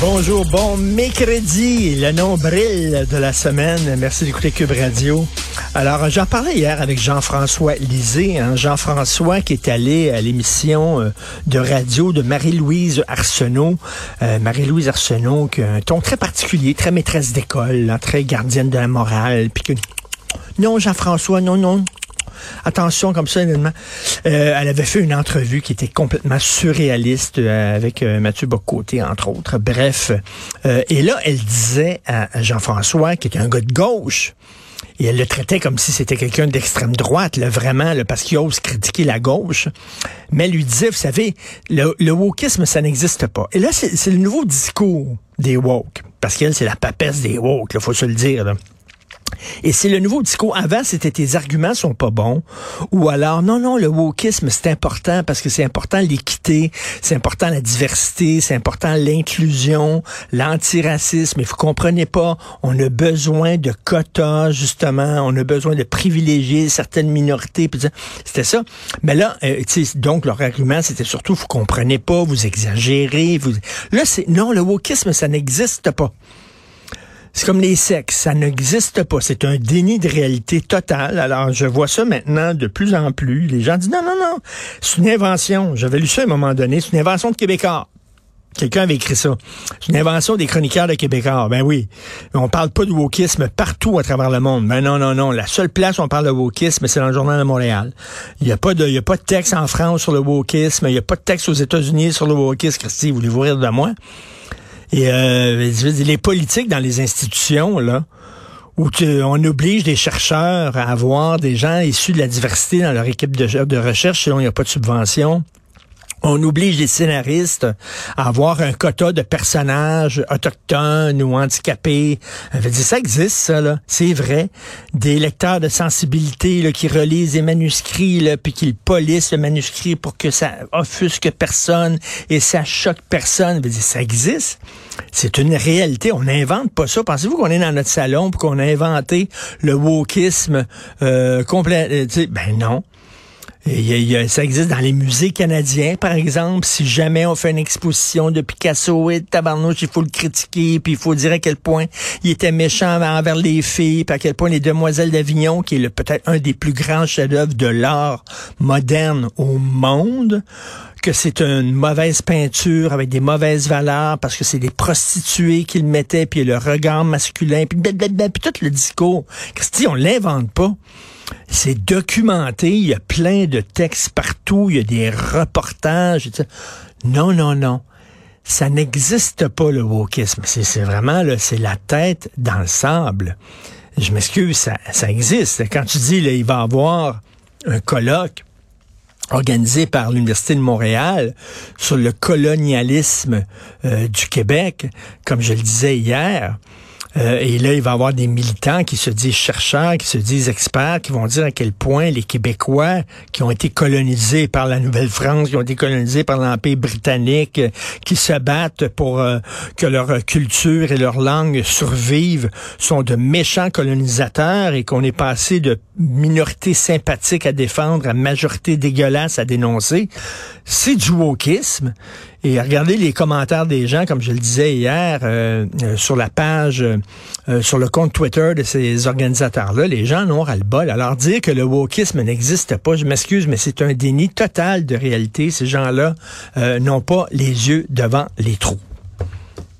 Bonjour, bon mercredi, le nombril de la semaine. Merci d'écouter Cube Radio. Alors, j'en parlais hier avec Jean-François Lisée. Hein. Jean-François qui est allé à l'émission euh, de radio de Marie-Louise Arsenault. Euh, Marie-Louise Arsenault qui a un ton très particulier, très maîtresse d'école, hein, très gardienne de la morale. Puis non, Jean-François, non, non, Attention comme ça, évidemment. Euh, elle avait fait une entrevue qui était complètement surréaliste euh, avec euh, Mathieu Bocoté, entre autres. Bref. Et là, elle disait à, Jean-François, qui était un gars de gauche, et elle le traitait comme si c'était quelqu'un d'extrême droite, vraiment, parce qu'il ose critiquer la gauche. Mais elle lui disait, vous savez, le, wokisme, ça n'existe pas. Et là, c'est le nouveau discours des woke. Parce qu'elle, c'est la papesse des woke, il faut se le dire. Et c'est le nouveau discours. Avant, c'était tes arguments sont pas bons. Ou alors, non, non, le wokisme, c'est important parce que c'est important l'équité, c'est important la diversité, c'est important l'inclusion, l'antiracisme. Et vous comprenez pas, on a besoin de quotas, justement. On a besoin de privilégier certaines minorités. C'était ça. Mais là, euh, donc, leur argument, c'était surtout, vous comprenez pas, vous exagérez. Vous... Là, c'est, non, le wokisme, ça n'existe pas. C'est comme les sexes, ça n'existe pas. C'est un déni de réalité totale. Alors, je vois ça maintenant de plus en plus. Les gens disent non, non, non, c'est une invention. J'avais lu ça à un moment donné. C'est une invention de Québécois. Quelqu'un avait écrit ça. C'est une invention des chroniqueurs de Québécois. Ben oui. On parle pas de wokisme partout à travers le monde. Ben non, non, non. La seule place où on parle de wokisme, c'est dans le Journal de Montréal. Il n'y a pas de, il y a pas de texte en France sur le wokisme. Il n'y a pas de texte aux États-Unis sur le wokisme. Christy, voulez-vous rire de moi? Et euh, je les politiques dans les institutions, là, où tu- on oblige des chercheurs à avoir des gens issus de la diversité dans leur équipe de, de recherche, sinon il n'y a pas de subvention. On oblige les scénaristes à avoir un quota de personnages autochtones ou handicapés. Ça existe, ça, là. C'est vrai. Des lecteurs de sensibilité qui relisent les manuscrits, là, puis qui polissent le manuscrit pour que ça offusque personne et ça choque personne. Ça existe. C'est une réalité. On n'invente pas ça. Pensez-vous qu'on est dans notre salon pour qu'on a inventé le wokisme euh, complet? euh, Ben non. Ça existe dans les musées canadiens, par exemple. Si jamais on fait une exposition de Picasso et de Tabarnouche, il faut le critiquer, puis il faut dire à quel point il était méchant envers les filles, puis à quel point les Demoiselles d'Avignon, qui est peut-être un des plus grands chefs-d'œuvre de l'art moderne au monde, que c'est une mauvaise peinture avec des mauvaises valeurs parce que c'est des prostituées qu'il mettait, puis le regard masculin, puis tout le discours. Christy, on l'invente pas. C'est documenté, il y a plein de textes partout, il y a des reportages. et tout ça. Non, non, non. Ça n'existe pas le wokisme. C'est vraiment c'est la tête dans le sable. Je m'excuse, ça, existe. Quand tu dis là, il va avoir un colloque organisé par l'Université de Montréal sur le colonialisme euh, du Québec, comme je le disais hier. Euh, et là, il va y avoir des militants qui se disent chercheurs, qui se disent experts, qui vont dire à quel point les Québécois qui ont été colonisés par la Nouvelle-France, qui ont été colonisés par l'Empire britannique, euh, qui se battent pour euh, que leur culture et leur langue survivent, sont de méchants colonisateurs et qu'on est passé de minorité sympathique à défendre à majorité dégueulasse à dénoncer. C'est du wokisme. Et regardez les commentaires des gens, comme je le disais hier, euh, euh, sur la page, euh, sur le compte Twitter de ces organisateurs-là, les gens n'ont ras le bol. Alors dire que le wokisme n'existe pas, je m'excuse, mais c'est un déni total de réalité. Ces gens-là euh, n'ont pas les yeux devant les trous.